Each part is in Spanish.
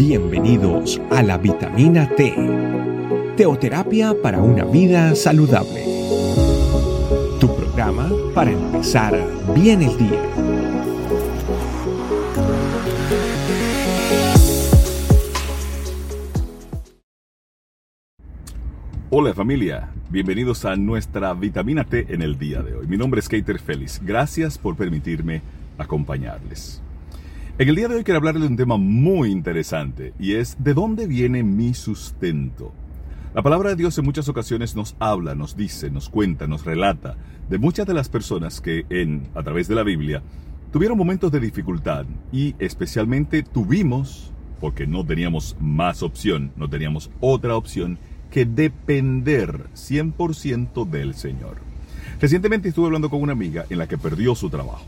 Bienvenidos a la vitamina T, teoterapia para una vida saludable. Tu programa para empezar bien el día. Hola familia, bienvenidos a nuestra vitamina T en el día de hoy. Mi nombre es Kater Félix, gracias por permitirme acompañarles. En el día de hoy quiero hablarles de un tema muy interesante y es ¿de dónde viene mi sustento? La palabra de Dios en muchas ocasiones nos habla, nos dice, nos cuenta, nos relata de muchas de las personas que en a través de la Biblia tuvieron momentos de dificultad y especialmente tuvimos porque no teníamos más opción, no teníamos otra opción que depender 100% del Señor. Recientemente estuve hablando con una amiga en la que perdió su trabajo.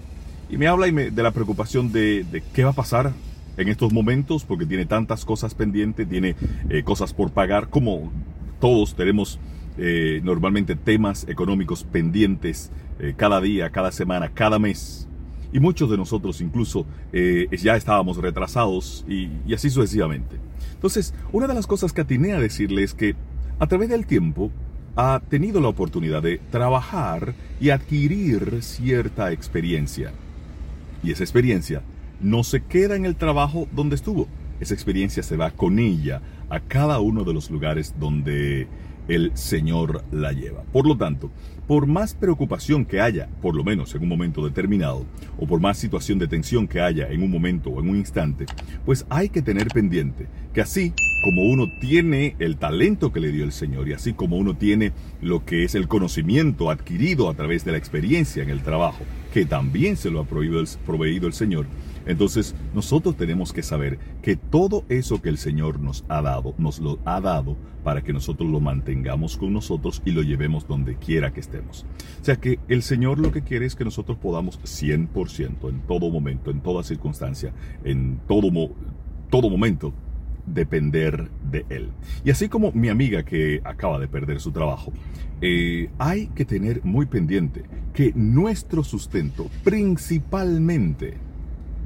Y me habla de la preocupación de, qué va a pasar en estos momentos, porque tiene tantas cosas pendientes, tiene eh, cosas por pagar, como todos tenemos eh, normalmente temas económicos pendientes eh, cada día, cada semana, cada mes. Y muchos de nosotros incluso ya estábamos retrasados y, y así sucesivamente. Entonces, una de las cosas que atiné a decirle es que a través del tiempo ha tenido la oportunidad de trabajar y adquirir cierta experiencia. Y esa experiencia no se queda en el trabajo donde estuvo. Esa experiencia se va con ella a cada uno de los lugares donde el Señor la lleva. Por lo tanto, por más preocupación que haya, por lo menos en un momento determinado, o por más situación de tensión que haya en un momento o en un instante, pues hay que tener pendiente que así como uno tiene el talento que le dio el Señor y así como uno tiene lo que es el conocimiento adquirido a través de la experiencia en el trabajo, que también se lo ha proveído el, Señor, entonces nosotros tenemos que saber que todo eso que el Señor nos ha dado, nos lo ha dado para que nosotros lo mantengamos con nosotros y lo llevemos donde quiera que estemos. O sea que el Señor lo que quiere es que nosotros podamos 100% en todo momento, en toda circunstancia, en todo, todo momento, depender de Él. Y así como mi amiga que acaba de perder su trabajo, eh, hay que tener muy pendiente que nuestro sustento principalmente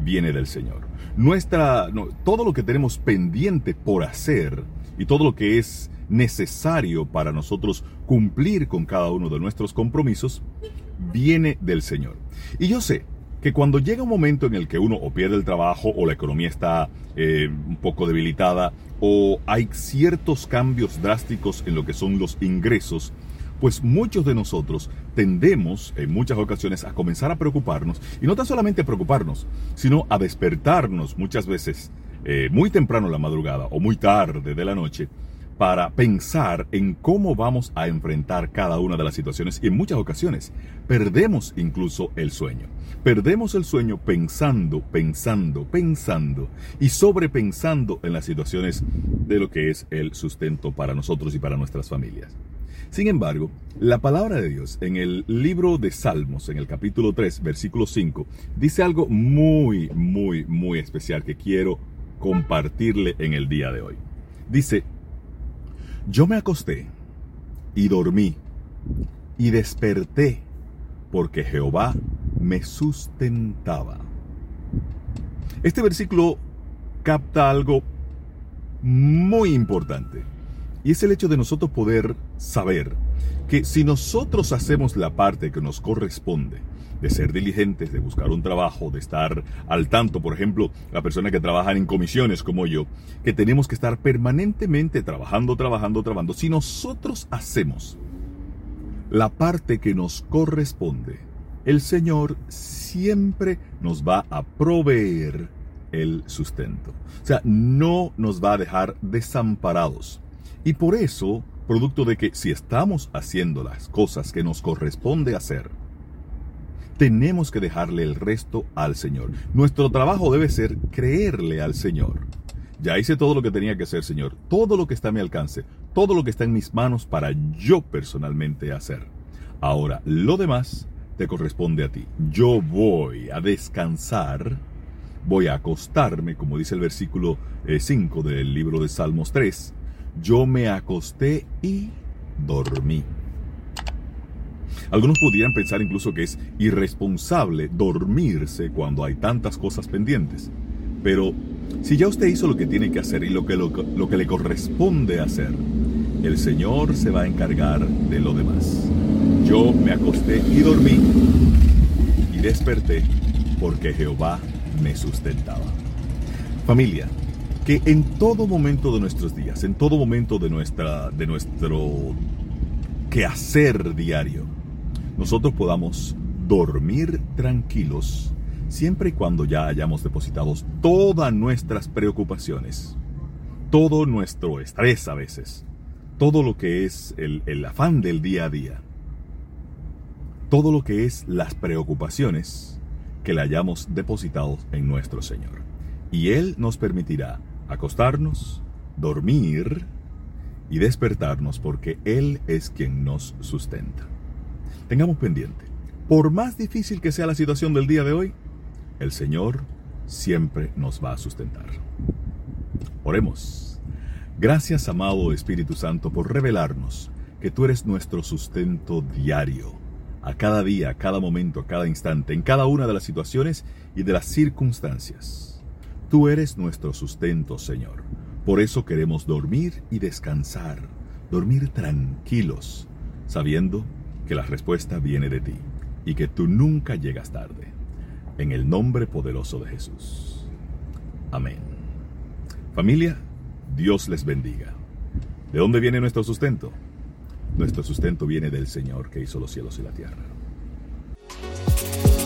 viene del Señor. Nuestra, todo lo que tenemos pendiente por hacer y todo lo que es necesario para nosotros cumplir con cada uno de nuestros compromisos viene del Señor. Y yo sé que cuando llega un momento en el que uno o pierde el trabajo o la economía está eh, un poco debilitada o hay ciertos cambios drásticos en lo que son los ingresos, pues muchos de nosotros tendemos en muchas ocasiones a comenzar a preocuparnos, y no tan solamente a preocuparnos, sino a despertarnos muchas veces eh, muy temprano en la madrugada o muy tarde de la noche para pensar en cómo vamos a enfrentar cada una de las situaciones y en muchas ocasiones perdemos incluso el sueño. Perdemos el sueño pensando, pensando, pensando y sobrepensando en las situaciones de lo que es el sustento para nosotros y para nuestras familias. Sin embargo, la palabra de Dios en el libro de Salmos, en el capítulo 3, versículo 5, dice algo muy, muy, muy especial que quiero compartirle en el día de hoy. Dice, yo me acosté y dormí y desperté porque Jehová me sustentaba. Este versículo capta algo muy importante y es el hecho de nosotros poder saber que si nosotros hacemos la parte que nos corresponde, de ser diligentes, de buscar un trabajo, de estar al tanto, por ejemplo, la persona que trabaja en comisiones como yo, que tenemos que estar permanentemente trabajando, trabajando, trabajando. Si nosotros hacemos la parte que nos corresponde, el Señor siempre nos va a proveer el sustento. O sea, no nos va a dejar desamparados. Y por eso, producto de que si estamos haciendo las cosas que nos corresponde hacer, tenemos que dejarle el resto al Señor. Nuestro trabajo debe ser creerle al Señor. Ya hice todo lo que tenía que hacer, Señor, todo lo que está a mi alcance, todo lo que está en mis manos para yo personalmente hacer. Ahora, lo demás te corresponde a ti. Yo voy a descansar, voy a acostarme, como dice el versículo 5 eh, del libro de Salmos 3, yo me acosté y dormí. Algunos pudieran pensar incluso que es irresponsable dormirse cuando hay tantas cosas pendientes. Pero Si ya usted hizo lo que tiene que hacer y lo que, lo que le corresponde hacer, el Señor se va a encargar de lo demás. Yo me acosté y dormí y desperté porque Jehová me sustentaba. Familia, que en todo momento de nuestros días, en todo momento de, nuestra, de nuestro quehacer diario, nosotros podamos dormir tranquilos siempre y cuando ya hayamos depositado todas nuestras preocupaciones, todo nuestro estrés a veces, todo lo que es el, el afán del día a día, todo lo que es las preocupaciones que le hayamos depositado en nuestro Señor. Y Él nos permitirá acostarnos, dormir y despertarnos porque Él es quien nos sustenta. Tengamos pendiente, por más difícil que sea la situación del día de hoy, el Señor siempre nos va a sustentar. Oremos. Gracias, amado Espíritu Santo, por revelarnos que tú eres nuestro sustento diario, a cada día, a cada momento, a cada instante, en cada una de las situaciones y de las circunstancias. Tú eres nuestro sustento, Señor. Por eso queremos dormir y descansar, dormir tranquilos, sabiendo que la respuesta viene de ti y que tú nunca llegas tarde. En el nombre poderoso de Jesús. Amén. Familia, Dios les bendiga. ¿De dónde viene nuestro sustento? Nuestro sustento viene del Señor que hizo los cielos y la tierra.